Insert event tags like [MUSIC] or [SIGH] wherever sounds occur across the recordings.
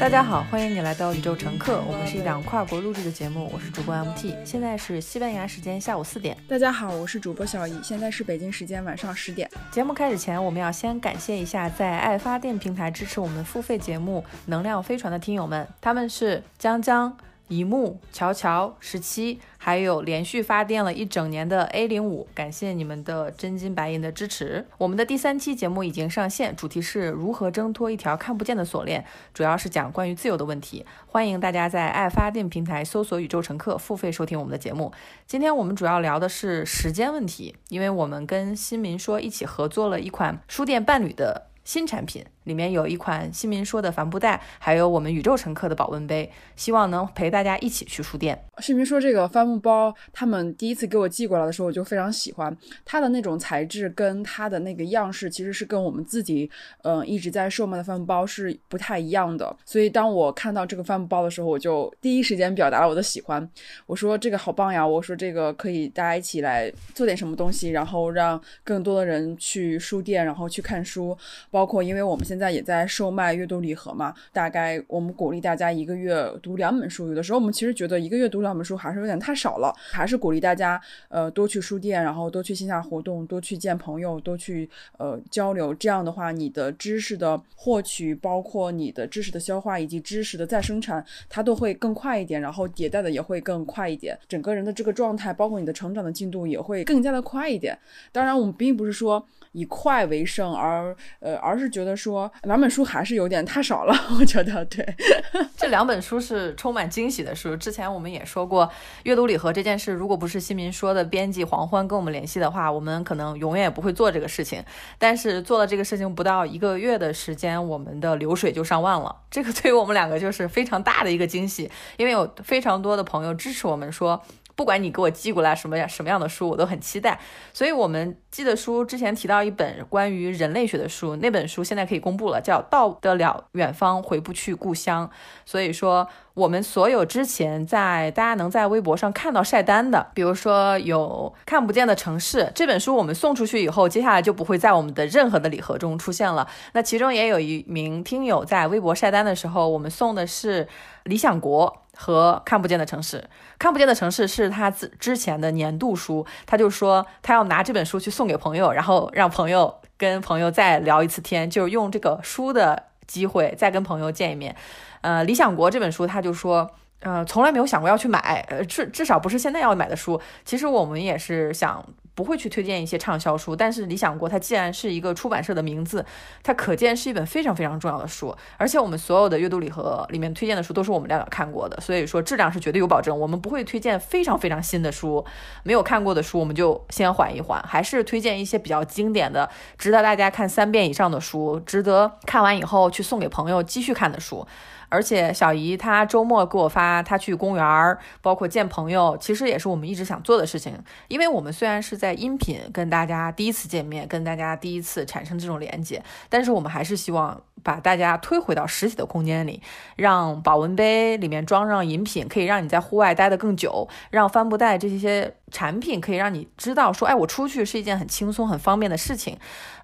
大家好，欢迎你来到宇宙乘客，我们是一档跨国录制的节目，我是主播 MT，现在是西班牙时间下午四点。大家好，我是主播小易，现在是北京时间晚上十点。节目开始前，我们要先感谢一下在爱发电平台支持我们付费节目《能量飞船》的听友们，他们是江江。一木、乔乔、十七，还有连续发电了一整年的 A 零五，感谢你们的真金白银的支持。我们的第三期节目已经上线，主题是如何挣脱一条看不见的锁链，主要是讲关于自由的问题。欢迎大家在爱发电平台搜索“宇宙乘客”付费收听我们的节目。今天我们主要聊的是时间问题，因为我们跟新民说一起合作了一款书店伴侣的新产品。里面有一款新民说的帆布袋，还有我们宇宙乘客的保温杯，希望能陪大家一起去书店。新民说这个帆布包，他们第一次给我寄过来的时候，我就非常喜欢它的那种材质，跟它的那个样式，其实是跟我们自己嗯一直在售卖的帆布包是不太一样的。所以当我看到这个帆布包的时候，我就第一时间表达了我的喜欢。我说这个好棒呀！我说这个可以大家一起来做点什么东西，然后让更多的人去书店，然后去看书。包括因为我们现在。现在也在售卖阅读礼盒嘛？大概我们鼓励大家一个月读两本书。有的时候我们其实觉得一个月读两本书还是有点太少了，还是鼓励大家呃多去书店，然后多去线下活动，多去见朋友，多去呃交流。这样的话，你的知识的获取，包括你的知识的消化以及知识的再生产，它都会更快一点，然后迭代的也会更快一点。整个人的这个状态，包括你的成长的进度也会更加的快一点。当然，我们并不是说以快为胜，而呃而是觉得说。两本书还是有点太少了，我觉得对。[LAUGHS] 这两本书是充满惊喜的书。之前我们也说过，阅读礼盒这件事，如果不是新民说的编辑黄欢跟我们联系的话，我们可能永远也不会做这个事情。但是做了这个事情不到一个月的时间，我们的流水就上万了。这个对于我们两个就是非常大的一个惊喜，因为有非常多的朋友支持我们说。不管你给我寄过来什么样什么样的书，我都很期待。所以，我们寄的书之前提到一本关于人类学的书，那本书现在可以公布了，叫《到得了远方，回不去故乡》。所以说，我们所有之前在大家能在微博上看到晒单的，比如说有看不见的城市这本书，我们送出去以后，接下来就不会在我们的任何的礼盒中出现了。那其中也有一名听友在微博晒单的时候，我们送的是《理想国》。和看不见的城市，看不见的城市是他之之前的年度书，他就说他要拿这本书去送给朋友，然后让朋友跟朋友再聊一次天，就是用这个书的机会再跟朋友见一面。呃，理想国这本书，他就说，呃，从来没有想过要去买，呃，至至少不是现在要买的书。其实我们也是想。不会去推荐一些畅销书，但是理想国它既然是一个出版社的名字，它可见是一本非常非常重要的书。而且我们所有的阅读礼盒里面推荐的书都是我们两个看过的，所以说质量是绝对有保证。我们不会推荐非常非常新的书，没有看过的书我们就先缓一缓，还是推荐一些比较经典的、值得大家看三遍以上的书，值得看完以后去送给朋友继续看的书。而且小姨她周末给我发，她去公园儿，包括见朋友，其实也是我们一直想做的事情。因为我们虽然是在音频跟大家第一次见面，跟大家第一次产生这种连接，但是我们还是希望。把大家推回到实体的空间里，让保温杯里面装上饮品，可以让你在户外待得更久；让帆布袋这些产品可以让你知道说，哎，我出去是一件很轻松、很方便的事情。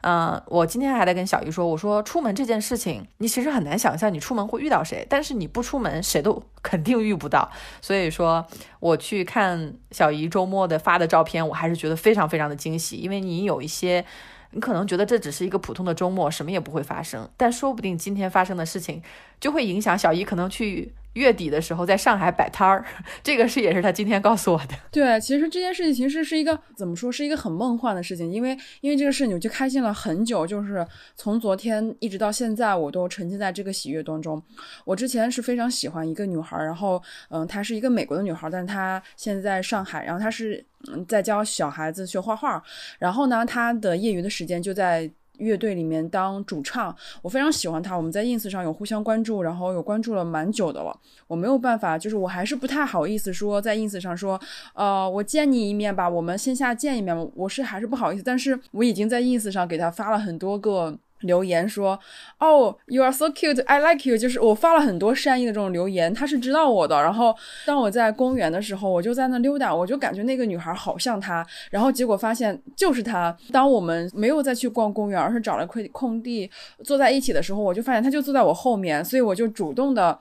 嗯，我今天还在跟小姨说，我说出门这件事情，你其实很难想象你出门会遇到谁，但是你不出门，谁都 [LAUGHS] 肯定遇不到。所以说，我去看小姨周末的发的照片，我还是觉得非常非常的惊喜，因为你有一些。你可能觉得这只是一个普通的周末，什么也不会发生，但说不定今天发生的事情就会影响小姨可能去。月底的时候在上海摆摊儿，[LAUGHS] 这个是也是他今天告诉我的。对，其实这件事情其实是一个怎么说，是一个很梦幻的事情，因为因为这个事情我就开心了很久，就是从昨天一直到现在，我都沉浸在这个喜悦当中。我之前是非常喜欢一个女孩，然后嗯，她是一个美国的女孩，但她现在在上海，然后她是在教小孩子学画画，然后呢，他的业余的时间就在。乐队里面当主唱，我非常喜欢他。我们在 ins 上有互相关注，然后有关注了蛮久的了。我没有办法，就是我还是不太好意思说在 ins 上说，呃，我见你一面吧，我们线下见一面。我是还是不好意思，但是我已经在 ins 上给他发了很多个。留言说，哦，you are so cute，I like you，就是我发了很多善意的这种留言，他是知道我的。然后当我在公园的时候，我就在那溜达，我就感觉那个女孩好像她，然后结果发现就是她。当我们没有再去逛公园，而是找了块空地坐在一起的时候，我就发现她就坐在我后面，所以我就主动的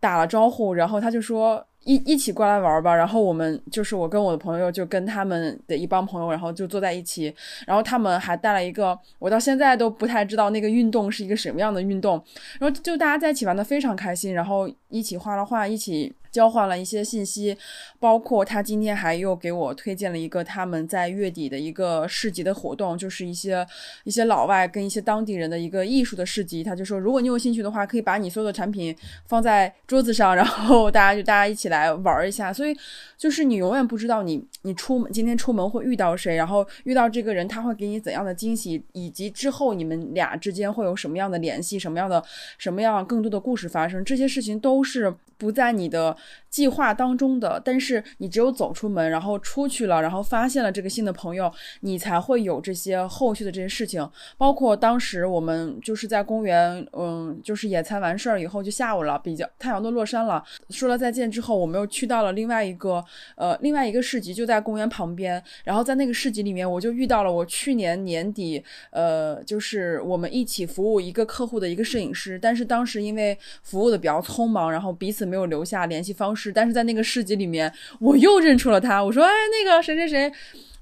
打了招呼，然后他就说。一一起过来玩吧，然后我们就是我跟我的朋友，就跟他们的一帮朋友，然后就坐在一起，然后他们还带了一个，我到现在都不太知道那个运动是一个什么样的运动，然后就大家在一起玩的非常开心，然后一起画了画，一起。交换了一些信息，包括他今天还又给我推荐了一个他们在月底的一个市集的活动，就是一些一些老外跟一些当地人的一个艺术的市集。他就说，如果你有兴趣的话，可以把你所有的产品放在桌子上，然后大家就大家一起来玩一下。所以就是你永远不知道你你出门今天出门会遇到谁，然后遇到这个人他会给你怎样的惊喜，以及之后你们俩之间会有什么样的联系，什么样的什么样更多的故事发生，这些事情都是不在你的。计划当中的，但是你只有走出门，然后出去了，然后发现了这个新的朋友，你才会有这些后续的这些事情。包括当时我们就是在公园，嗯，就是野餐完事儿以后就下午了，比较太阳都落山了，说了再见之后，我们又去到了另外一个呃另外一个市集，就在公园旁边。然后在那个市集里面，我就遇到了我去年年底呃就是我们一起服务一个客户的一个摄影师，但是当时因为服务的比较匆忙，然后彼此没有留下联系方式。是，但是在那个市集里面，我又认出了他。我说：“哎，那个谁谁谁。”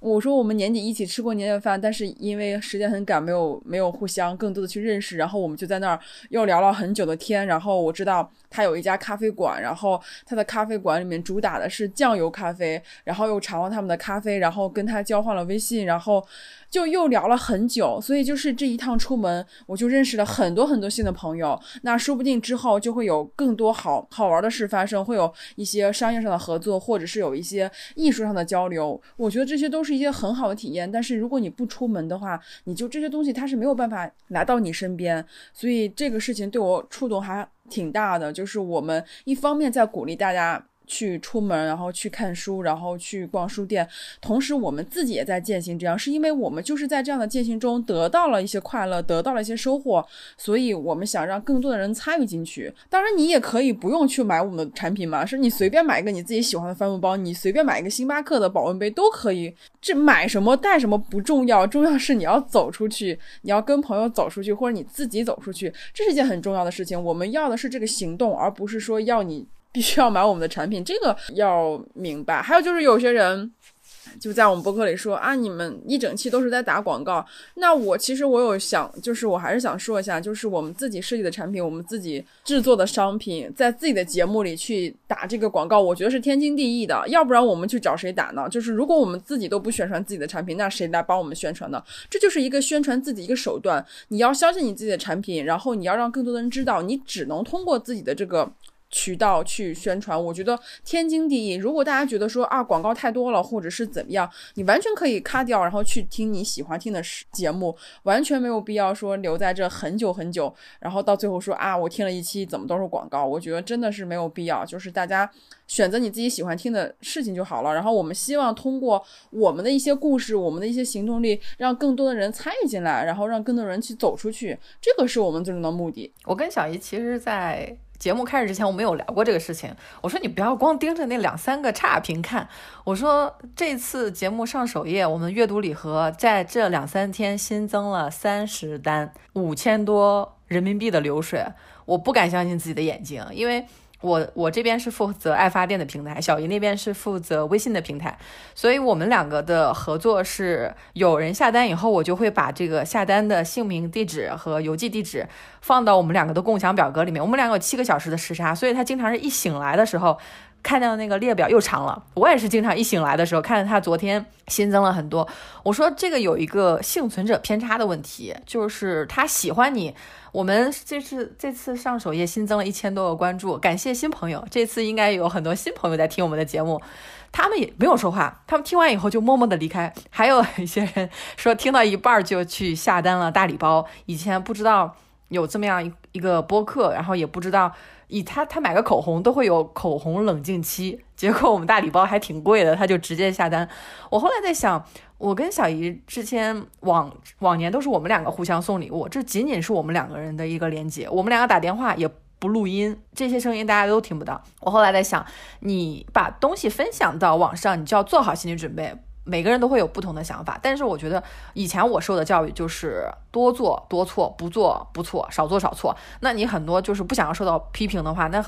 我说：“我们年底一起吃过年夜饭，但是因为时间很赶，没有没有互相更多的去认识。然后我们就在那儿又聊了很久的天。然后我知道他有一家咖啡馆，然后他的咖啡馆里面主打的是酱油咖啡。然后又尝了他们的咖啡，然后跟他交换了微信，然后。”就又聊了很久，所以就是这一趟出门，我就认识了很多很多新的朋友。那说不定之后就会有更多好好玩的事发生，会有一些商业上的合作，或者是有一些艺术上的交流。我觉得这些都是一些很好的体验。但是如果你不出门的话，你就这些东西它是没有办法来到你身边。所以这个事情对我触动还挺大的，就是我们一方面在鼓励大家。去出门，然后去看书，然后去逛书店，同时我们自己也在践行这样，是因为我们就是在这样的践行中得到了一些快乐，得到了一些收获，所以我们想让更多的人参与进去。当然，你也可以不用去买我们的产品嘛，是你随便买一个你自己喜欢的帆布包，你随便买一个星巴克的保温杯都可以。这买什么带什么不重要，重要是你要走出去，你要跟朋友走出去，或者你自己走出去，这是一件很重要的事情。我们要的是这个行动，而不是说要你。必须要买我们的产品，[LAUGHS] 这个要明白。还有就是有些人就在我们博客里说啊，你们一整期都是在打广告。那我其实我有想，就是我还是想说一下，就是我们自己设计的产品，我们自己制作的商品，在自己的节目里去打这个广告，我觉得是天经地义的。要不然我们去找谁打呢？就是如果我们自己都不宣传自己的产品，那谁来帮我们宣传呢？这就是一个宣传自己一个手段。你要相信你自己的产品，然后你要让更多的人知道，你只能通过自己的这个。渠道去宣传，我觉得天经地义。如果大家觉得说啊广告太多了，或者是怎么样，你完全可以卡掉，然后去听你喜欢听的节目，完全没有必要说留在这很久很久，然后到最后说啊我听了一期怎么都是广告，我觉得真的是没有必要。就是大家选择你自己喜欢听的事情就好了。然后我们希望通过我们的一些故事，我们的一些行动力，让更多的人参与进来，然后让更多人去走出去，这个是我们最终的目的。我跟小姨其实，在。节目开始之前，我们有聊过这个事情。我说你不要光盯着那两三个差评看。我说这次节目上首页，我们阅读礼盒在这两三天新增了三十单，五千多人民币的流水，我不敢相信自己的眼睛，因为。我我这边是负责爱发电的平台，小姨那边是负责微信的平台，所以我们两个的合作是，有人下单以后，我就会把这个下单的姓名、地址和邮寄地址放到我们两个的共享表格里面。我们两个有七个小时的时差，所以他经常是一醒来的时候。看到那个列表又长了，我也是经常一醒来的时候看到他昨天新增了很多。我说这个有一个幸存者偏差的问题，就是他喜欢你。我们这次这次上首页新增了一千多个关注，感谢新朋友。这次应该有很多新朋友在听我们的节目，他们也没有说话，他们听完以后就默默的离开。还有一些人说听到一半就去下单了大礼包，以前不知道有这么样一一个播客，然后也不知道。以他他买个口红都会有口红冷静期，结果我们大礼包还挺贵的，他就直接下单。我后来在想，我跟小姨之前往往年都是我们两个互相送礼物，这仅仅是我们两个人的一个连接，我们两个打电话也不录音，这些声音大家都听不到。我后来在想，你把东西分享到网上，你就要做好心理准备。每个人都会有不同的想法，但是我觉得以前我受的教育就是多做多错，不做不错，少做少错。那你很多就是不想要受到批评的话，那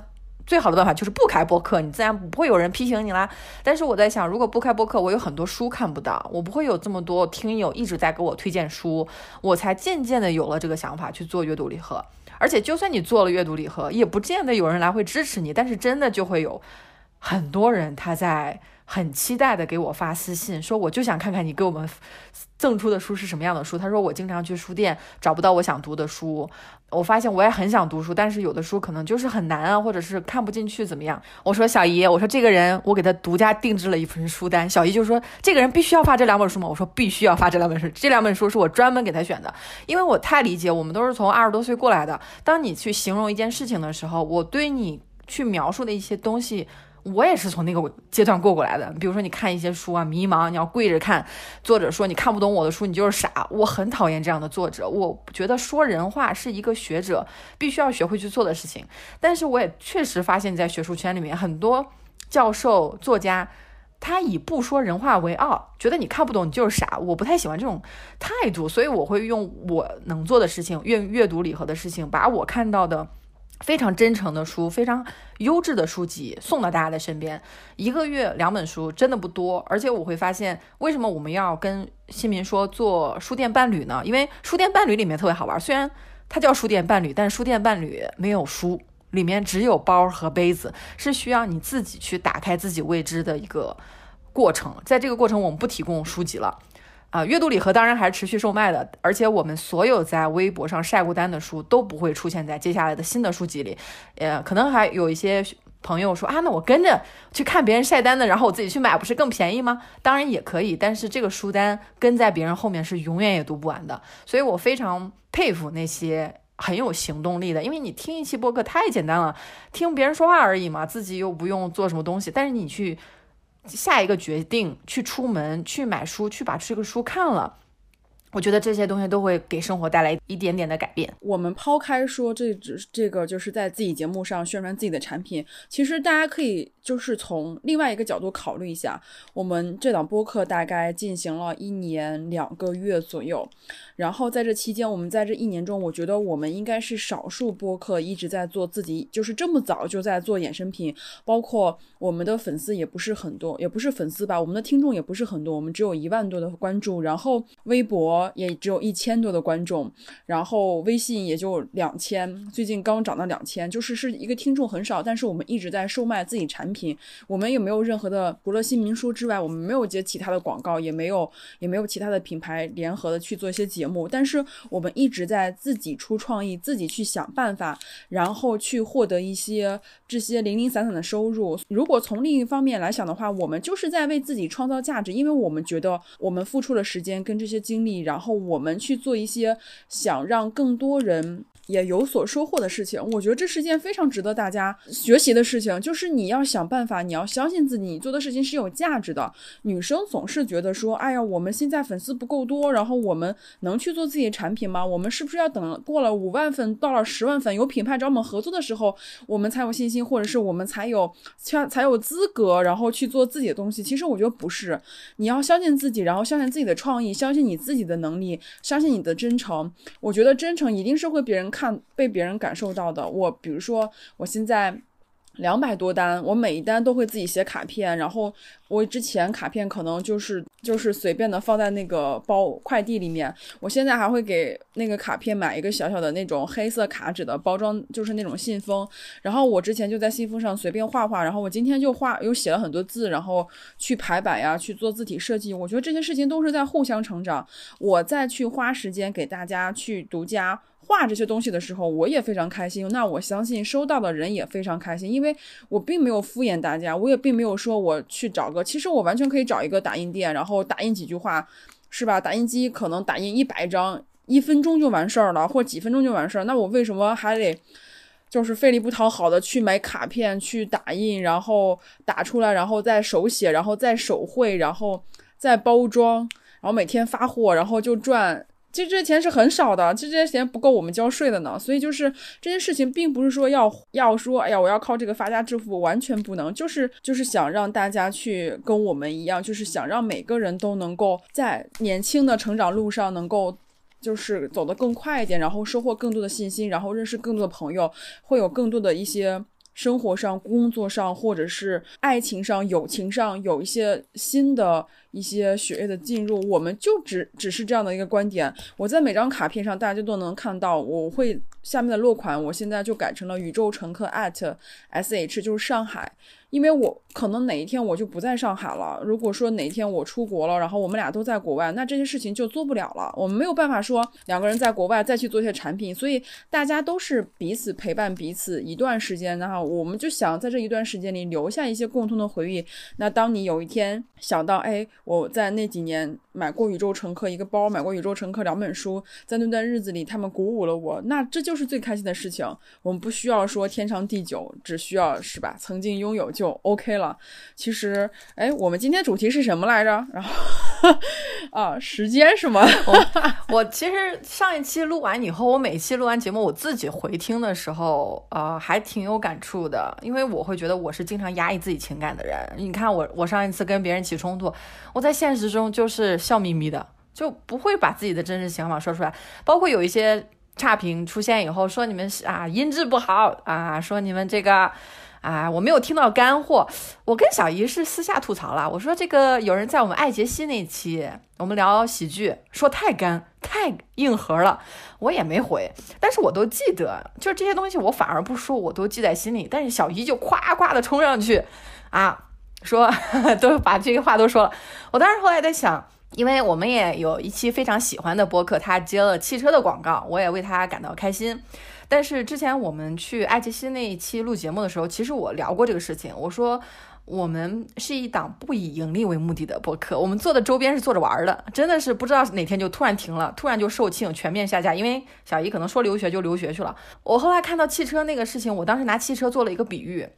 最好的办法就是不开播客，你自然不会有人批评你啦。但是我在想，如果不开播客，我有很多书看不到，我不会有这么多听友一直在给我推荐书，我才渐渐的有了这个想法去做阅读礼盒。而且就算你做了阅读礼盒，也不见得有人来会支持你，但是真的就会有很多人他在。很期待的给我发私信，说我就想看看你给我们赠出的书是什么样的书。他说我经常去书店找不到我想读的书，我发现我也很想读书，但是有的书可能就是很难啊，或者是看不进去怎么样？我说小姨，我说这个人我给他独家定制了一份书单。小姨就说这个人必须要发这两本书吗？我说必须要发这两本书，这两本书是我专门给他选的，因为我太理解我们都是从二十多岁过来的。当你去形容一件事情的时候，我对你去描述的一些东西。我也是从那个阶段过过来的。比如说，你看一些书啊，迷茫，你要跪着看。作者说你看不懂我的书，你就是傻。我很讨厌这样的作者。我觉得说人话是一个学者必须要学会去做的事情。但是我也确实发现，在学术圈里面，很多教授、作家，他以不说人话为傲，觉得你看不懂你就是傻。我不太喜欢这种态度，所以我会用我能做的事情，阅阅读礼盒的事情，把我看到的。非常真诚的书，非常优质的书籍送到大家的身边。一个月两本书真的不多，而且我会发现，为什么我们要跟新民说做书店伴侣呢？因为书店伴侣里面特别好玩，虽然它叫书店伴侣，但是书店伴侣没有书，里面只有包和杯子，是需要你自己去打开自己未知的一个过程。在这个过程，我们不提供书籍了。啊，阅读礼盒当然还是持续售卖的，而且我们所有在微博上晒过单的书都不会出现在接下来的新的书籍里。呃，可能还有一些朋友说啊，那我跟着去看别人晒单的，然后我自己去买，不是更便宜吗？当然也可以，但是这个书单跟在别人后面是永远也读不完的。所以我非常佩服那些很有行动力的，因为你听一期播客太简单了，听别人说话而已嘛，自己又不用做什么东西，但是你去。下一个决定去出门去买书去把这个书看了，我觉得这些东西都会给生活带来一点点的改变。我们抛开说这只这个就是在自己节目上宣传自己的产品，其实大家可以。就是从另外一个角度考虑一下，我们这档播客大概进行了一年两个月左右，然后在这期间，我们在这一年中，我觉得我们应该是少数播客一直在做自己，就是这么早就在做衍生品，包括我们的粉丝也不是很多，也不是粉丝吧，我们的听众也不是很多，我们只有一万多的关注，然后微博也只有一千多的观众，然后微信也就两千，最近刚涨到两千，就是是一个听众很少，但是我们一直在售卖自己产品。我们也没有任何的，除了新民书之外，我们没有接其他的广告，也没有，也没有其他的品牌联合的去做一些节目。但是我们一直在自己出创意，自己去想办法，然后去获得一些这些零零散散的收入。如果从另一方面来想的话，我们就是在为自己创造价值，因为我们觉得我们付出了时间跟这些精力，然后我们去做一些想让更多人。也有所收获的事情，我觉得这是件非常值得大家学习的事情。就是你要想办法，你要相信自己，你做的事情是有价值的。女生总是觉得说，哎呀，我们现在粉丝不够多，然后我们能去做自己的产品吗？我们是不是要等过了五万粉，到了十万粉，有品牌找我们合作的时候，我们才有信心，或者是我们才有才才有资格，然后去做自己的东西？其实我觉得不是，你要相信自己，然后相信自己的创意，相信你自己的能力，相信你的真诚。我觉得真诚一定是会别人。看被别人感受到的，我比如说，我现在两百多单，我每一单都会自己写卡片，然后我之前卡片可能就是就是随便的放在那个包快递里面，我现在还会给那个卡片买一个小小的那种黑色卡纸的包装，就是那种信封，然后我之前就在信封上随便画画，然后我今天就画又写了很多字，然后去排版呀，去做字体设计，我觉得这些事情都是在互相成长，我再去花时间给大家去独家。画这些东西的时候，我也非常开心。那我相信收到的人也非常开心，因为我并没有敷衍大家，我也并没有说我去找个，其实我完全可以找一个打印店，然后打印几句话，是吧？打印机可能打印一百张，一分钟就完事儿了，或几分钟就完事儿。那我为什么还得就是费力不讨好的去买卡片、去打印，然后打出来，然后再手写，然后再手绘，然后再包装，然后每天发货，然后就赚。其实这些钱是很少的，其实这些钱不够我们交税的呢。所以就是这件事情，并不是说要要说，哎呀，我要靠这个发家致富，完全不能。就是就是想让大家去跟我们一样，就是想让每个人都能够在年轻的成长路上能够。就是走得更快一点，然后收获更多的信心，然后认识更多的朋友，会有更多的一些生活上、工作上，或者是爱情上、友情上有一些新的。一些血液的进入，我们就只只是这样的一个观点。我在每张卡片上，大家都能看到。我会下面的落款，我现在就改成了宇宙乘客 at sh，就是上海。因为我可能哪一天我就不在上海了。如果说哪一天我出国了，然后我们俩都在国外，那这些事情就做不了了。我们没有办法说两个人在国外再去做一些产品，所以大家都是彼此陪伴彼此一段时间，然后我们就想在这一段时间里留下一些共同的回忆。那当你有一天想到，哎。我在那几年买过《宇宙乘客》一个包，买过《宇宙乘客》两本书，在那段日子里，他们鼓舞了我，那这就是最开心的事情。我们不需要说天长地久，只需要是吧？曾经拥有就 OK 了。其实，哎，我们今天主题是什么来着？然后 [LAUGHS] 啊，时间是吗？我我其实上一期录完以后，我每一期录完节目，我自己回听的时候，呃，还挺有感触的，因为我会觉得我是经常压抑自己情感的人。你看我，我上一次跟别人起冲突。我在现实中就是笑眯眯的，就不会把自己的真实想法说出来。包括有一些差评出现以后，说你们啊音质不好啊，说你们这个啊我没有听到干货。我跟小姨是私下吐槽了，我说这个有人在我们爱杰西那期，我们聊喜剧，说太干太硬核了，我也没回，但是我都记得，就这些东西我反而不说，我都记在心里。但是小姨就夸夸的冲上去啊。说 [LAUGHS] 都把这些话都说了，我当时后来在想，因为我们也有一期非常喜欢的播客，他接了汽车的广告，我也为他感到开心。但是之前我们去爱奇艺那一期录节目的时候，其实我聊过这个事情，我说我们是一档不以盈利为目的的播客，我们做的周边是做着玩的，真的是不知道哪天就突然停了，突然就售罄，全面下架。因为小姨可能说留学就留学去了。我后来看到汽车那个事情，我当时拿汽车做了一个比喻。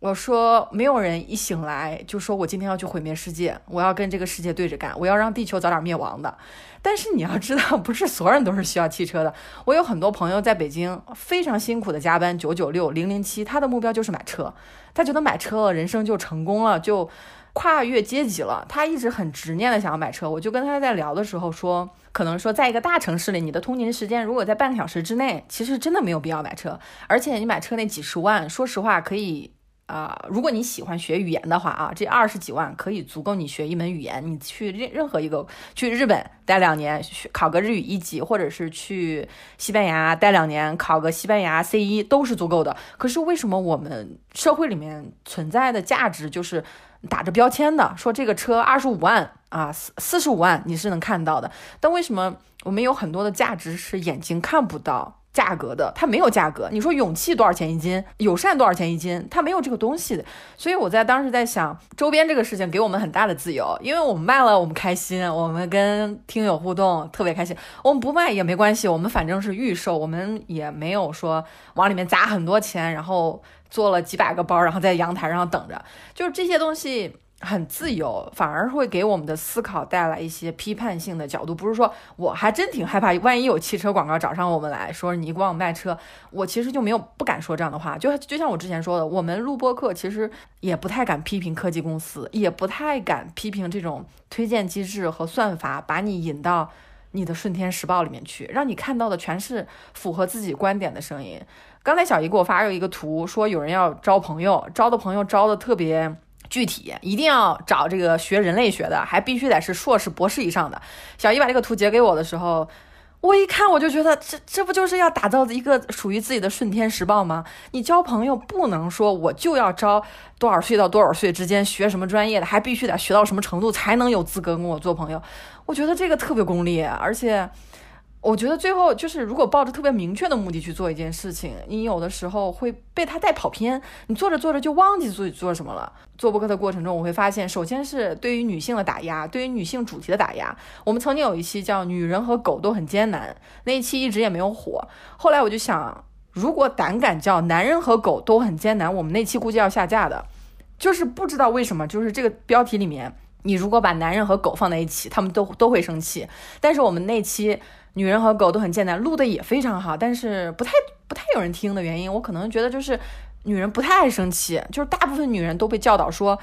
我说，没有人一醒来就说我今天要去毁灭世界，我要跟这个世界对着干，我要让地球早点灭亡的。但是你要知道，不是所有人都是需要汽车的。我有很多朋友在北京非常辛苦的加班，九九六零零七，他的目标就是买车，他觉得买车了，人生就成功了，就跨越阶级了。他一直很执念的想要买车。我就跟他在聊的时候说，可能说在一个大城市里，你的通勤时间如果在半个小时之内，其实真的没有必要买车。而且你买车那几十万，说实话可以。啊，如果你喜欢学语言的话啊，这二十几万可以足够你学一门语言。你去任任何一个，去日本待两年，考个日语一级，或者是去西班牙待两年，考个西班牙 C 一都是足够的。可是为什么我们社会里面存在的价值就是打着标签的，说这个车二十五万啊，四四十五万你是能看到的，但为什么我们有很多的价值是眼睛看不到？价格的，它没有价格。你说勇气多少钱一斤？友善多少钱一斤？它没有这个东西的。所以我在当时在想，周边这个事情给我们很大的自由，因为我们卖了，我们开心，我们跟听友互动特别开心。我们不卖也没关系，我们反正是预售，我们也没有说往里面砸很多钱，然后做了几百个包，然后在阳台上等着，就是这些东西。很自由，反而会给我们的思考带来一些批判性的角度。不是说我还真挺害怕，万一有汽车广告找上我们来说你光卖车，我其实就没有不敢说这样的话。就就像我之前说的，我们录播课其实也不太敢批评科技公司，也不太敢批评这种推荐机制和算法，把你引到你的顺天时报里面去，让你看到的全是符合自己观点的声音。刚才小姨给我发了一个图，说有人要招朋友，招的朋友招的特别。具体一定要找这个学人类学的，还必须得是硕士、博士以上的。小姨把这个图截给我的时候，我一看我就觉得，这这不就是要打造一个属于自己的顺天时报吗？你交朋友不能说我就要招多少岁到多少岁之间学什么专业的，还必须得学到什么程度才能有资格跟我做朋友。我觉得这个特别功利，而且。我觉得最后就是，如果抱着特别明确的目的去做一件事情，你有的时候会被他带跑偏，你做着做着就忘记自己做什么了。做播客的过程中，我会发现，首先是对于女性的打压，对于女性主题的打压。我们曾经有一期叫《女人和狗都很艰难》，那一期一直也没有火。后来我就想，如果胆敢叫男人和狗都很艰难，我们那期估计要下架的，就是不知道为什么，就是这个标题里面，你如果把男人和狗放在一起，他们都都会生气。但是我们那期女人和狗都很艰难，录的也非常好，但是不太不太有人听的原因，我可能觉得就是女人不太爱生气，就是大部分女人都被教导说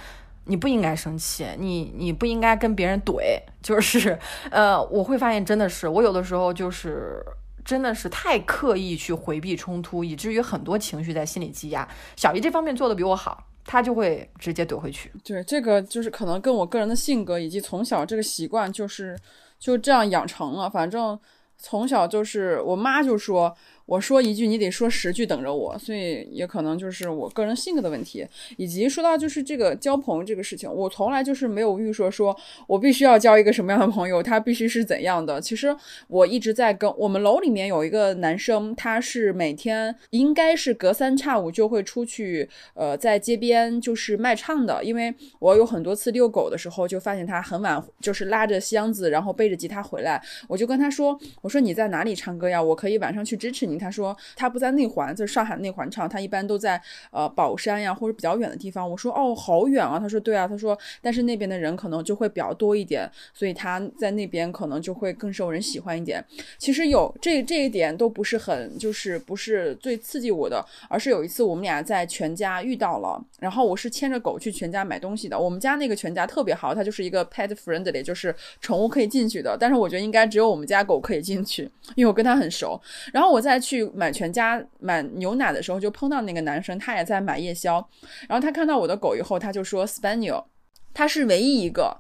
你不应该生气，你 [LAUGHS] 你不应该跟别人怼，就是呃，我会发现真的是我有的时候就是。真的是太刻意去回避冲突，以至于很多情绪在心里积压。小姨这方面做的比我好，她就会直接怼回去。对，这个就是可能跟我个人的性格以及从小这个习惯就是就这样养成了。反正从小就是我妈就说。我说一句，你得说十句等着我，所以也可能就是我个人性格的问题，以及说到就是这个交朋友这个事情，我从来就是没有预设说我必须要交一个什么样的朋友，他必须是怎样的。其实我一直在跟我们楼里面有一个男生，他是每天应该是隔三差五就会出去，呃，在街边就是卖唱的。因为我有很多次遛狗的时候，就发现他很晚就是拉着箱子，然后背着吉他回来，我就跟他说，我说你在哪里唱歌呀？我可以晚上去支持你。他说他不在内环，在上海内环唱，他一般都在呃宝山呀或者比较远的地方。我说哦，好远啊。他说对啊。他说但是那边的人可能就会比较多一点，所以他在那边可能就会更受人喜欢一点。其实有这这一点都不是很就是不是最刺激我的，而是有一次我们俩在全家遇到了，然后我是牵着狗去全家买东西的。我们家那个全家特别好，它就是一个 pet friendly，就是宠物可以进去的。但是我觉得应该只有我们家狗可以进去，因为我跟它很熟。然后我再去买全家买牛奶的时候，就碰到那个男生，他也在买夜宵。然后他看到我的狗以后，他就说：“Spaniel，他是唯一一个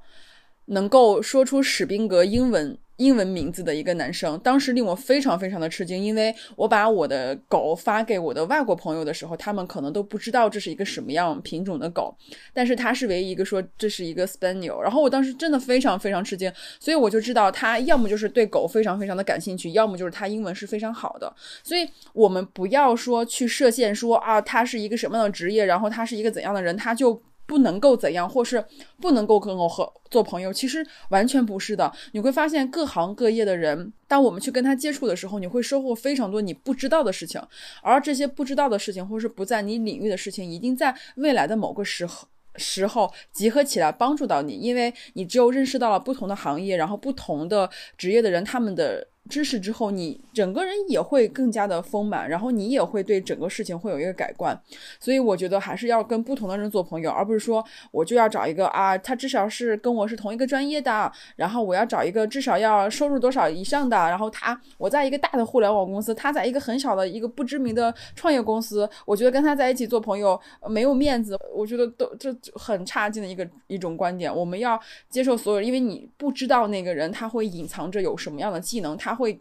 能够说出史宾格英文。”英文名字的一个男生，当时令我非常非常的吃惊，因为我把我的狗发给我的外国朋友的时候，他们可能都不知道这是一个什么样品种的狗，但是他是唯一一个说这是一个 Spaniel，然后我当时真的非常非常吃惊，所以我就知道他要么就是对狗非常非常的感兴趣，要么就是他英文是非常好的，所以我们不要说去设限说啊他是一个什么样的职业，然后他是一个怎样的人，他就。不能够怎样，或是不能够跟我和做朋友，其实完全不是的。你会发现各行各业的人，当我们去跟他接触的时候，你会收获非常多你不知道的事情。而这些不知道的事情，或是不在你领域的事情，一定在未来的某个时候时候集合起来帮助到你，因为你只有认识到了不同的行业，然后不同的职业的人，他们的。知识之后，你整个人也会更加的丰满，然后你也会对整个事情会有一个改观。所以我觉得还是要跟不同的人做朋友，而不是说我就要找一个啊，他至少是跟我是同一个专业的，然后我要找一个至少要收入多少以上的，然后他我在一个大的互联网公司，他在一个很小的一个不知名的创业公司，我觉得跟他在一起做朋友没有面子，我觉得都这很差劲的一个一种观点。我们要接受所有，因为你不知道那个人他会隐藏着有什么样的技能，他。会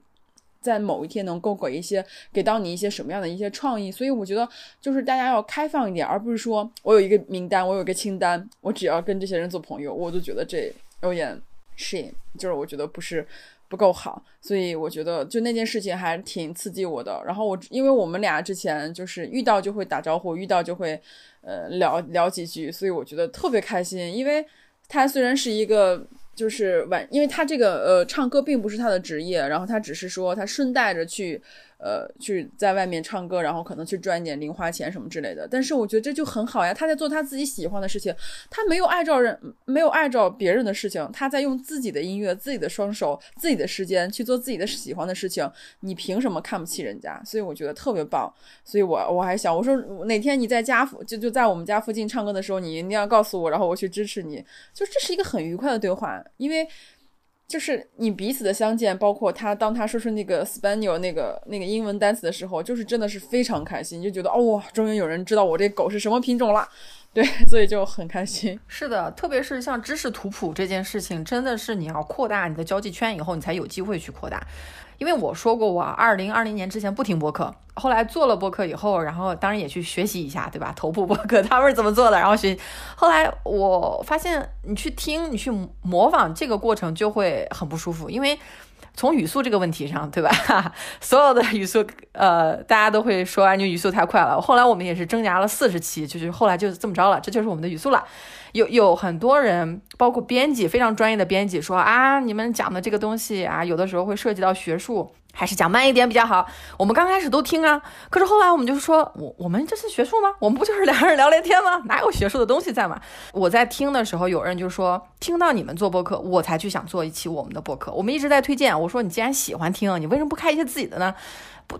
在某一天能够给一些给到你一些什么样的一些创意，所以我觉得就是大家要开放一点，而不是说我有一个名单，我有一个清单，我只要跟这些人做朋友，我就觉得这有点是就是我觉得不是不够好，所以我觉得就那件事情还挺刺激我的。然后我因为我们俩之前就是遇到就会打招呼，遇到就会呃聊聊几句，所以我觉得特别开心，因为他虽然是一个。就是晚，因为他这个呃唱歌并不是他的职业，然后他只是说他顺带着去。呃，去在外面唱歌，然后可能去赚一点零花钱什么之类的。但是我觉得这就很好呀，他在做他自己喜欢的事情，他没有碍照人，没有碍照别人的事情，他在用自己的音乐、自己的双手、自己的时间去做自己的喜欢的事情。你凭什么看不起人家？所以我觉得特别棒。所以我我还想，我说哪天你在家附就就在我们家附近唱歌的时候，你一定要告诉我，然后我去支持你。就这是一个很愉快的对话，因为。就是你彼此的相见，包括他当他说出那个 Spaniel 那个那个英文单词的时候，就是真的是非常开心，就觉得哦，终于有人知道我这狗是什么品种了，对，[LAUGHS] 所以就很开心。是的，特别是像知识图谱这件事情，真的是你要扩大你的交际圈以后，你才有机会去扩大。因为我说过，我二零二零年之前不听播客，后来做了播客以后，然后当然也去学习一下，对吧？头部播客 [LAUGHS] 他们是怎么做的，然后学。后来我发现，你去听，你去模仿这个过程就会很不舒服，因为从语速这个问题上，对吧？[LAUGHS] 所有的语速，呃，大家都会说啊，你语速太快了。后来我们也是挣扎了四十期，就是后来就这么着了，这就是我们的语速了。有有很多人，包括编辑，非常专业的编辑说啊，你们讲的这个东西啊，有的时候会涉及到学术。还是讲慢一点比较好。我们刚开始都听啊，可是后来我们就是说，我我们这是学术吗？我们不就是两个人聊聊天吗？哪有学术的东西在嘛？我在听的时候，有人就说，听到你们做播客，我才去想做一期我们的播客。我们一直在推荐，我说你既然喜欢听，你为什么不开一些自己的呢？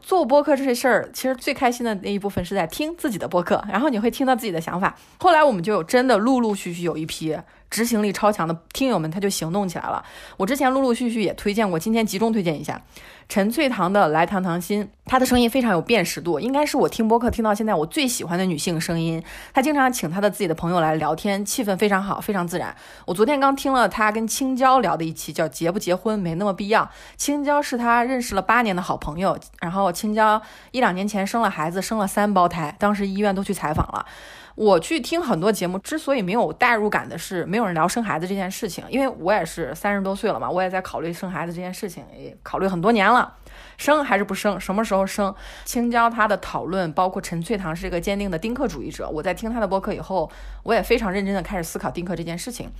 做播客这些事儿，其实最开心的那一部分是在听自己的播客，然后你会听到自己的想法。后来我们就有真的陆陆续续有一批执行力超强的听友们，他就行动起来了。我之前陆陆续续也推荐过，今天集中推荐一下。陈翠堂的来堂堂心，她的声音非常有辨识度，应该是我听播客听到现在我最喜欢的女性声音。她经常请她的自己的朋友来聊天，气氛非常好，非常自然。我昨天刚听了她跟青椒聊的一期，叫结不结婚没那么必要。青椒是她认识了八年的好朋友，然后青椒一两年前生了孩子，生了三胞胎，当时医院都去采访了。我去听很多节目，之所以没有代入感的是，没有人聊生孩子这件事情。因为我也是三十多岁了嘛，我也在考虑生孩子这件事情，也考虑很多年了，生还是不生，什么时候生？青椒他的讨论，包括陈翠堂是一个坚定的丁克主义者。我在听他的播客以后，我也非常认真的开始思考丁克这件事情。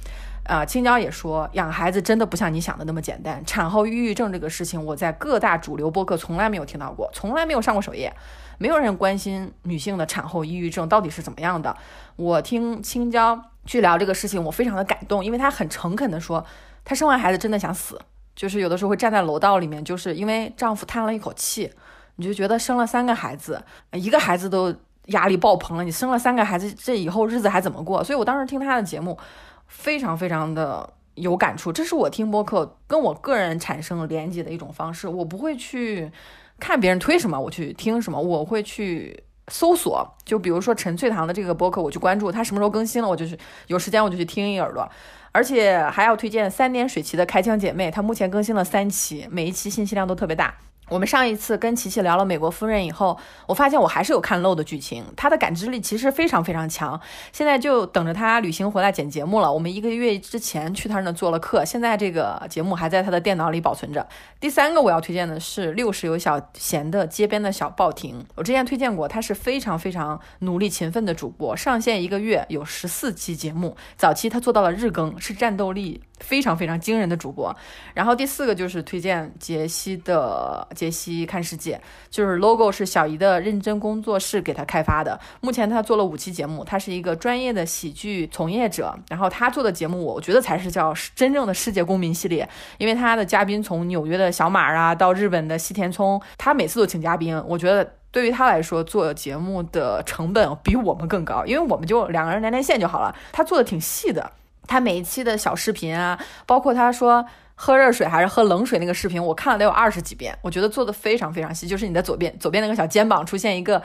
啊，青椒也说，养孩子真的不像你想的那么简单。产后抑郁症这个事情，我在各大主流播客从来没有听到过，从来没有上过首页。没有人关心女性的产后抑郁症到底是怎么样的。我听青椒去聊这个事情，我非常的感动，因为她很诚恳的说，她生完孩子真的想死，就是有的时候会站在楼道里面，就是因为丈夫叹了一口气，你就觉得生了三个孩子，一个孩子都压力爆棚了，你生了三个孩子，这以后日子还怎么过？所以我当时听她的节目，非常非常的有感触。这是我听播客跟我个人产生连接的一种方式，我不会去。看别人推什么，我去听什么，我会去搜索。就比如说陈翠堂的这个播客，我去关注他什么时候更新了，我就去有时间我就去听一耳朵。而且还要推荐三点水旗的《开腔姐妹》，她目前更新了三期，每一期信息量都特别大。我们上一次跟琪琪聊了《美国夫人》以后，我发现我还是有看漏的剧情。他的感知力其实非常非常强。现在就等着他旅行回来剪节目了。我们一个月之前去他那做了客，现在这个节目还在他的电脑里保存着。第三个我要推荐的是六十有小贤的街边的小报亭。我之前推荐过，他是非常非常努力勤奋的主播，上线一个月有十四期节目。早期他做到了日更，是战斗力。非常非常惊人的主播，然后第四个就是推荐杰西的杰西看世界，就是 logo 是小姨的认真工作室给他开发的。目前他做了五期节目，他是一个专业的喜剧从业者，然后他做的节目，我觉得才是叫真正的世界公民系列，因为他的嘉宾从纽约的小马啊到日本的西田聪，他每次都请嘉宾，我觉得对于他来说做节目的成本比我们更高，因为我们就两个人连连线就好了，他做的挺细的。他每一期的小视频啊，包括他说喝热水还是喝冷水那个视频，我看了得有二十几遍。我觉得做的非常非常细，就是你的左边左边那个小肩膀出现一个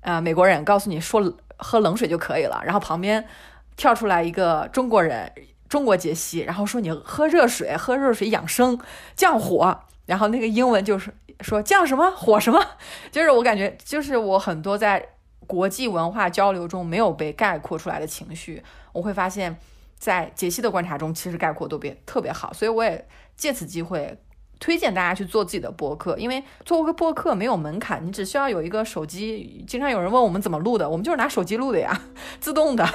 呃美国人，告诉你说喝冷水就可以了，然后旁边跳出来一个中国人，中国解析，然后说你喝热水，喝热水养生降火，然后那个英文就是说降什么火什么，就是我感觉就是我很多在国际文化交流中没有被概括出来的情绪，我会发现。在杰西的观察中，其实概括都别特别好，所以我也借此机会推荐大家去做自己的博客，因为做个播客没有门槛，你只需要有一个手机。经常有人问我们怎么录的，我们就是拿手机录的呀，[LAUGHS] 自动的。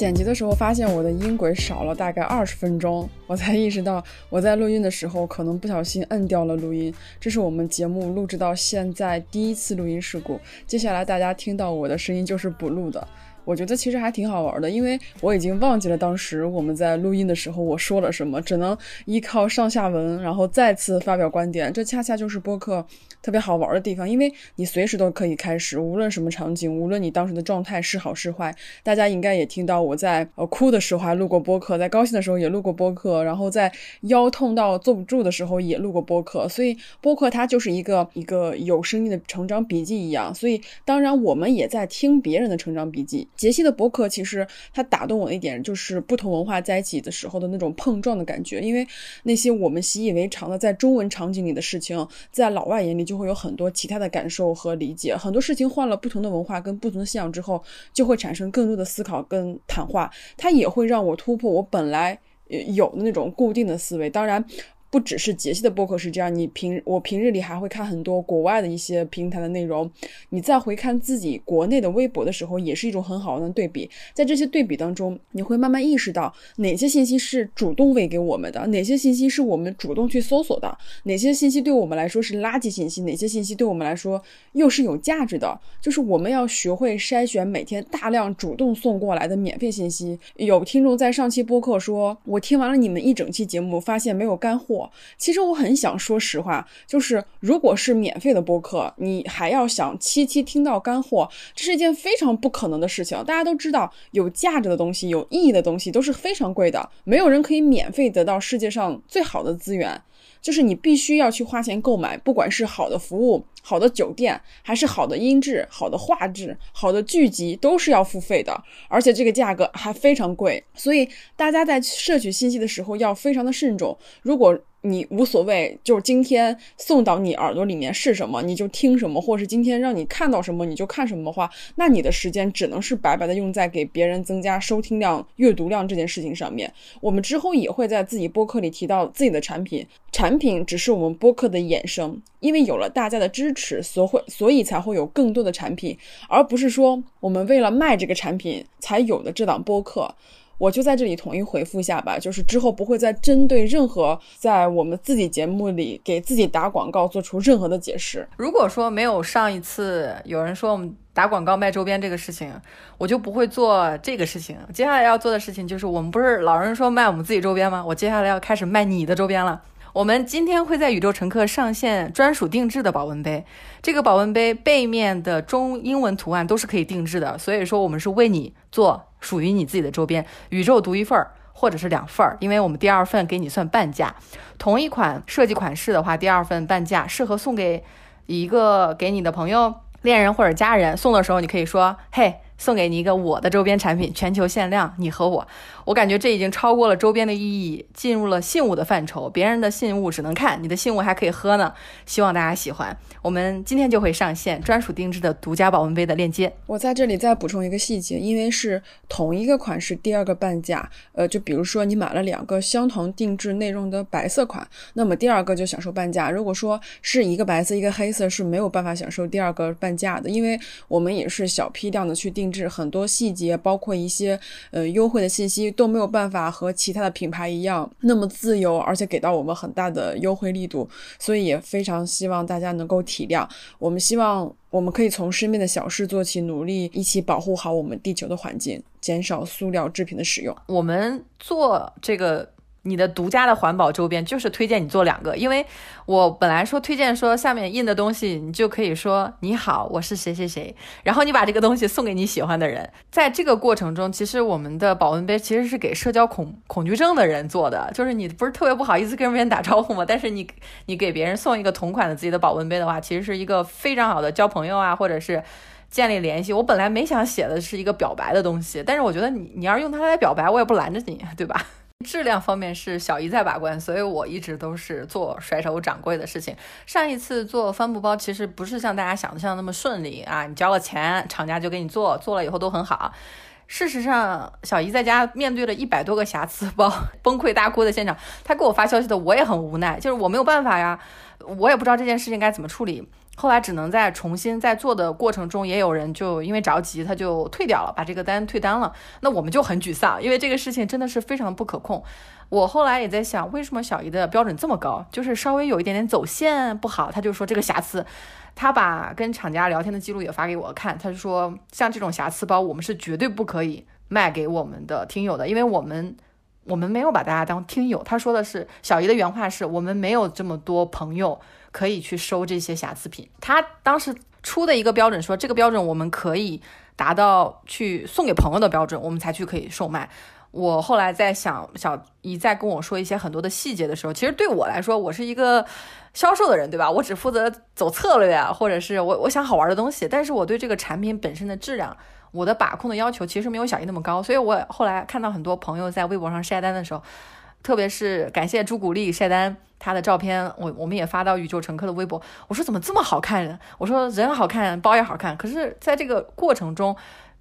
剪辑的时候发现我的音轨少了大概二十分钟，我才意识到我在录音的时候可能不小心摁掉了录音。这是我们节目录制到现在第一次录音事故。接下来大家听到我的声音就是补录的。我觉得其实还挺好玩的，因为我已经忘记了当时我们在录音的时候我说了什么，只能依靠上下文，然后再次发表观点。这恰恰就是播客。特别好玩的地方，因为你随时都可以开始，无论什么场景，无论你当时的状态是好是坏。大家应该也听到我在呃哭的时候还录过播客，在高兴的时候也录过播客，然后在腰痛到坐不住的时候也录过播客。所以播客它就是一个一个有声音的成长笔记一样。所以当然我们也在听别人的成长笔记。杰西的博客其实它打动我的一点就是不同文化在一起的时候的那种碰撞的感觉，因为那些我们习以为常的在中文场景里的事情，在老外眼里。就会有很多其他的感受和理解，很多事情换了不同的文化跟不同的信仰之后，就会产生更多的思考跟谈话。它也会让我突破我本来有的那种固定的思维。当然，不只是杰西的播客是这样，你平我平日里还会看很多国外的一些平台的内容，你再回看自己国内的微博的时候，也是一种很好的对比。在这些对比当中，你会慢慢意识到哪些信息是主动喂给我们的，哪些信息是我们主动去搜索的，哪些信息对我们来说是垃圾信息，哪些信息对我们来说又是有价值的。就是我们要学会筛选每天大量主动送过来的免费信息。有听众在上期播客说，我听完了你们一整期节目，发现没有干货。其实我很想说实话，就是如果是免费的播客，你还要想期期听到干货，这是一件非常不可能的事情。大家都知道，有价值的东西、有意义的东西都是非常贵的，没有人可以免费得到世界上最好的资源。就是你必须要去花钱购买，不管是好的服务、好的酒店，还是好的音质、好的画质、好的剧集，都是要付费的，而且这个价格还非常贵。所以大家在摄取信息的时候要非常的慎重。如果你无所谓，就是今天送到你耳朵里面是什么，你就听什么，或是今天让你看到什么，你就看什么的话，那你的时间只能是白白的用在给别人增加收听量、阅读量这件事情上面。我们之后也会在自己播客里提到自己的产品，产品只是我们播客的衍生，因为有了大家的支持，所会所以才会有更多的产品，而不是说我们为了卖这个产品才有的这档播客。我就在这里统一回复一下吧，就是之后不会再针对任何在我们自己节目里给自己打广告做出任何的解释。如果说没有上一次有人说我们打广告卖周边这个事情，我就不会做这个事情。接下来要做的事情就是，我们不是老人说卖我们自己周边吗？我接下来要开始卖你的周边了。我们今天会在宇宙乘客上线专属定制的保温杯，这个保温杯背面的中英文图案都是可以定制的，所以说我们是为你做属于你自己的周边，宇宙独一份儿或者是两份儿，因为我们第二份给你算半价。同一款设计款式的话，第二份半价，适合送给一个给你的朋友、恋人或者家人。送的时候你可以说：“嘿。”送给你一个我的周边产品，全球限量，你和我，我感觉这已经超过了周边的意义，进入了信物的范畴。别人的信物只能看，你的信物还可以喝呢。希望大家喜欢。我们今天就会上线专属定制的独家保温杯的链接。我在这里再补充一个细节，因为是同一个款式，第二个半价。呃，就比如说你买了两个相同定制内容的白色款，那么第二个就享受半价。如果说是一个白色一个黑色，是没有办法享受第二个半价的，因为我们也是小批量的去定。制很多细节，包括一些呃优惠的信息都没有办法和其他的品牌一样那么自由，而且给到我们很大的优惠力度，所以也非常希望大家能够体谅。我们希望我们可以从身边的小事做起，努力一起保护好我们地球的环境，减少塑料制品的使用。我们做这个。你的独家的环保周边就是推荐你做两个，因为我本来说推荐说下面印的东西，你就可以说你好，我是谁谁谁，然后你把这个东西送给你喜欢的人。在这个过程中，其实我们的保温杯其实是给社交恐恐惧症的人做的，就是你不是特别不好意思跟别人打招呼吗？但是你你给别人送一个同款的自己的保温杯的话，其实是一个非常好的交朋友啊，或者是建立联系。我本来没想写的是一个表白的东西，但是我觉得你你要是用它来表白，我也不拦着你，对吧？质量方面是小姨在把关，所以我一直都是做甩手掌柜的事情。上一次做帆布包，其实不是像大家想的那么顺利啊！你交了钱，厂家就给你做，做了以后都很好。事实上，小姨在家面对了一百多个瑕疵包，崩溃大哭的现场。她给我发消息的，我也很无奈，就是我没有办法呀，我也不知道这件事情该怎么处理。后来只能在重新在做的过程中，也有人就因为着急，他就退掉了，把这个单退单了。那我们就很沮丧，因为这个事情真的是非常不可控。我后来也在想，为什么小姨的标准这么高？就是稍微有一点点走线不好，他就说这个瑕疵。他把跟厂家聊天的记录也发给我看，他就说像这种瑕疵包，我们是绝对不可以卖给我们的听友的，因为我们我们没有把大家当听友。他说的是小姨的原话是：我们没有这么多朋友。可以去收这些瑕疵品。他当时出的一个标准说，这个标准我们可以达到去送给朋友的标准，我们才去可以售卖。我后来在想，小姨在跟我说一些很多的细节的时候，其实对我来说，我是一个销售的人，对吧？我只负责走策略啊，或者是我我想好玩的东西，但是我对这个产品本身的质量，我的把控的要求其实没有小姨那么高。所以我后来看到很多朋友在微博上晒单的时候。特别是感谢朱古力晒单，他的照片我我们也发到宇宙乘客的微博。我说怎么这么好看？我说人好看，包也好看。可是在这个过程中，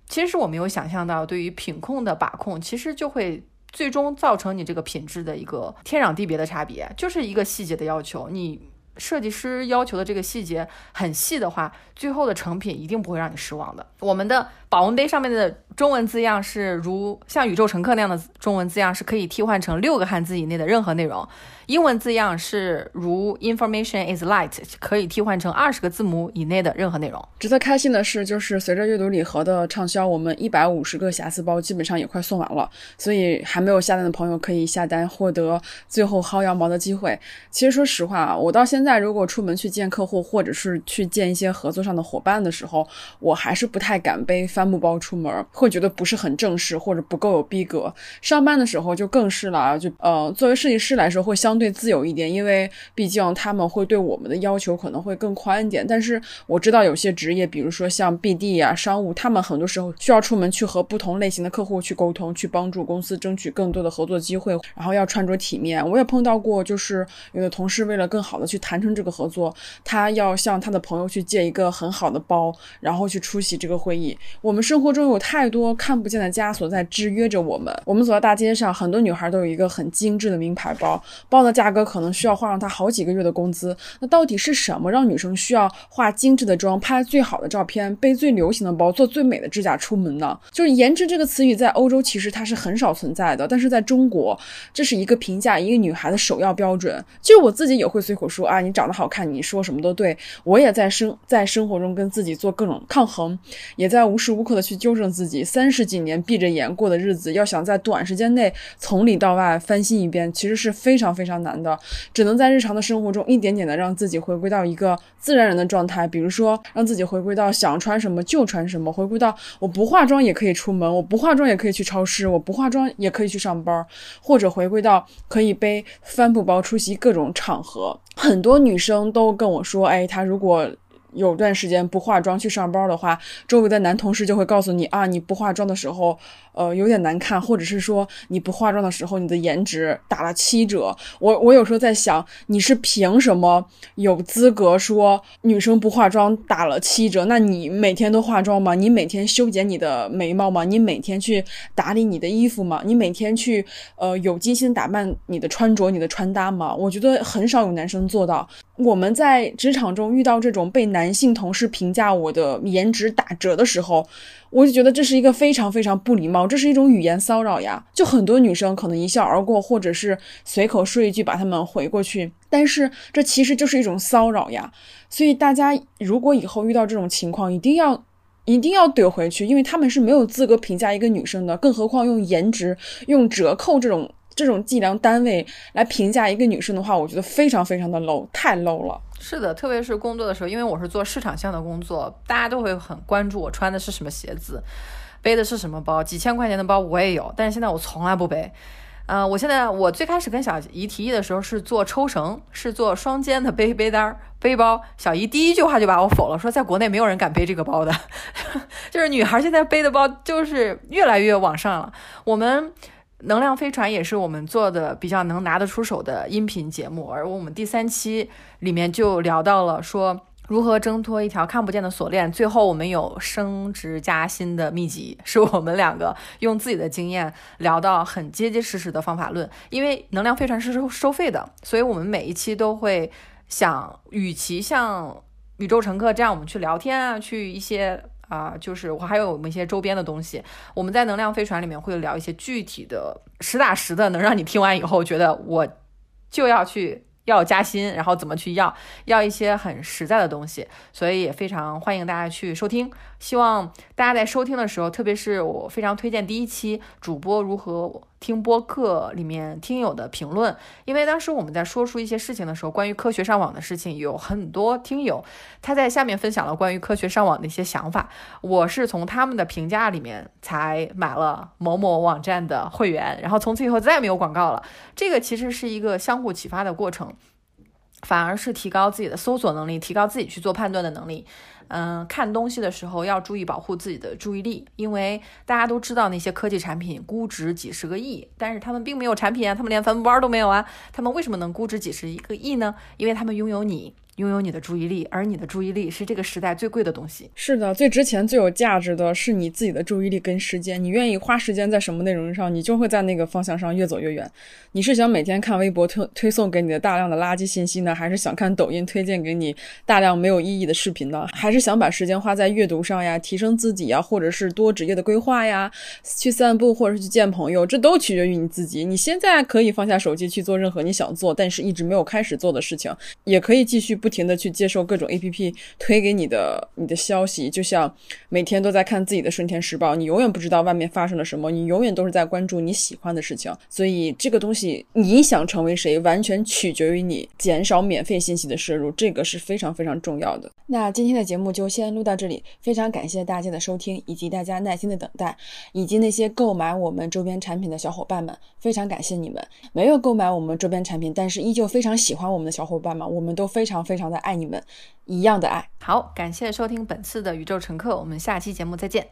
其实我没有想象到，对于品控的把控，其实就会最终造成你这个品质的一个天壤地别的差别，就是一个细节的要求。你设计师要求的这个细节很细的话，最后的成品一定不会让你失望的。我们的保温杯上面的中文字样是如像宇宙乘客那样的中文字样，是可以替换成六个汉字以内的任何内容。英文字样是如 “information is light”，可以替换成二十个字母以内的任何内容。值得开心的是，就是随着阅读礼盒的畅销，我们一百五十个瑕疵包基本上也快送完了。所以还没有下单的朋友可以下单，获得最后薅羊毛的机会。其实说实话啊，我到现在如果出门去见客户，或者是去见一些合作上的伙伴的时候，我还是不太敢背帆布包出门，会觉得不是很正式或者不够有逼格。上班的时候就更是了，就呃，作为设计师来说会相。对自由一点，因为毕竟他们会对我们的要求可能会更宽一点。但是我知道有些职业，比如说像 BD 啊、商务，他们很多时候需要出门去和不同类型的客户去沟通，去帮助公司争取更多的合作机会，然后要穿着体面。我也碰到过，就是有的同事为了更好的去谈完成这个合作，他要向他的朋友去借一个很好的包，然后去出席这个会议。我们生活中有太多看不见的枷锁在制约着我们。我们走在大街上，很多女孩都有一个很精致的名牌包，包的。价格可能需要花上他好几个月的工资，那到底是什么让女生需要化精致的妆、拍最好的照片、背最流行的包、做最美的指甲出门呢？就是颜值这个词语在欧洲其实它是很少存在的，但是在中国，这是一个评价一个女孩的首要标准。就我自己也会随口说啊，你长得好看，你说什么都对。我也在生在生活中跟自己做各种抗衡，也在无时无刻的去纠正自己。三十几年闭着眼过的日子，要想在短时间内从里到外翻新一遍，其实是非常非常。难的，只能在日常的生活中一点点的让自己回归到一个自然人的状态，比如说让自己回归到想穿什么就穿什么，回归到我不化妆也可以出门，我不化妆也可以去超市，我不化妆也可以去上班，或者回归到可以背帆布包出席各种场合。很多多女生都跟我说，哎，她如果有段时间不化妆去上班的话，周围的男同事就会告诉你啊，你不化妆的时候。呃，有点难看，或者是说你不化妆的时候，你的颜值打了七折。我我有时候在想，你是凭什么有资格说女生不化妆打了七折？那你每天都化妆吗？你每天修剪你的眉毛吗？你每天去打理你的衣服吗？你每天去呃有精心打扮你的穿着、你的穿搭吗？我觉得很少有男生做到。我们在职场中遇到这种被男男性同事评价我的颜值打折的时候。我就觉得这是一个非常非常不礼貌，这是一种语言骚扰呀！就很多女生可能一笑而过，或者是随口说一句把他们回过去，但是这其实就是一种骚扰呀！所以大家如果以后遇到这种情况，一定要一定要怼回去，因为他们是没有资格评价一个女生的，更何况用颜值、用折扣这种。这种计量单位来评价一个女生的话，我觉得非常非常的 low，太 low 了。是的，特别是工作的时候，因为我是做市场项的工作，大家都会很关注我穿的是什么鞋子，背的是什么包。几千块钱的包我也有，但是现在我从来不背。嗯，我现在我最开始跟小姨提议的时候是做抽绳，是做双肩的背背单背包。小姨第一句话就把我否了，说在国内没有人敢背这个包的，[LAUGHS] 就是女孩现在背的包就是越来越往上了。我们。能量飞船也是我们做的比较能拿得出手的音频节目，而我们第三期里面就聊到了说如何挣脱一条看不见的锁链。最后我们有升职加薪的秘籍，是我们两个用自己的经验聊到很结结实实的方法论。因为能量飞船是收收费的，所以我们每一期都会想，与其像宇宙乘客这样我们去聊天啊，去一些。啊，就是我还有我们一些周边的东西，我们在能量飞船里面会聊一些具体的、实打实的，能让你听完以后觉得我就要去。要加薪，然后怎么去要？要一些很实在的东西，所以也非常欢迎大家去收听。希望大家在收听的时候，特别是我非常推荐第一期主播如何听播客里面听友的评论，因为当时我们在说出一些事情的时候，关于科学上网的事情，有很多听友他在下面分享了关于科学上网的一些想法。我是从他们的评价里面才买了某某网站的会员，然后从此以后再也没有广告了。这个其实是一个相互启发的过程。反而是提高自己的搜索能力，提高自己去做判断的能力。嗯，看东西的时候要注意保护自己的注意力，因为大家都知道那些科技产品估值几十个亿，但是他们并没有产品啊，他们连帆布包都没有啊，他们为什么能估值几十一个亿呢？因为他们拥有你。拥有你的注意力，而你的注意力是这个时代最贵的东西。是的，最值钱、最有价值的是你自己的注意力跟时间。你愿意花时间在什么内容上，你就会在那个方向上越走越远。你是想每天看微博推推送给你的大量的垃圾信息呢，还是想看抖音推荐给你大量没有意义的视频呢？还是想把时间花在阅读上呀，提升自己呀，或者是多职业的规划呀，去散步或者是去见朋友，这都取决于你自己。你现在可以放下手机去做任何你想做但是一直没有开始做的事情，也可以继续不不停的去接受各种 APP 推给你的你的消息，就像每天都在看自己的《顺天时报》，你永远不知道外面发生了什么，你永远都是在关注你喜欢的事情。所以这个东西，你想成为谁，完全取决于你减少免费信息的摄入，这个是非常非常重要的。那今天的节目就先录到这里，非常感谢大家的收听，以及大家耐心的等待，以及那些购买我们周边产品的小伙伴们，非常感谢你们。没有购买我们周边产品，但是依旧非常喜欢我们的小伙伴们，我们都非常非常的爱你们，一样的爱。好，感谢收听本次的宇宙乘客，我们下期节目再见。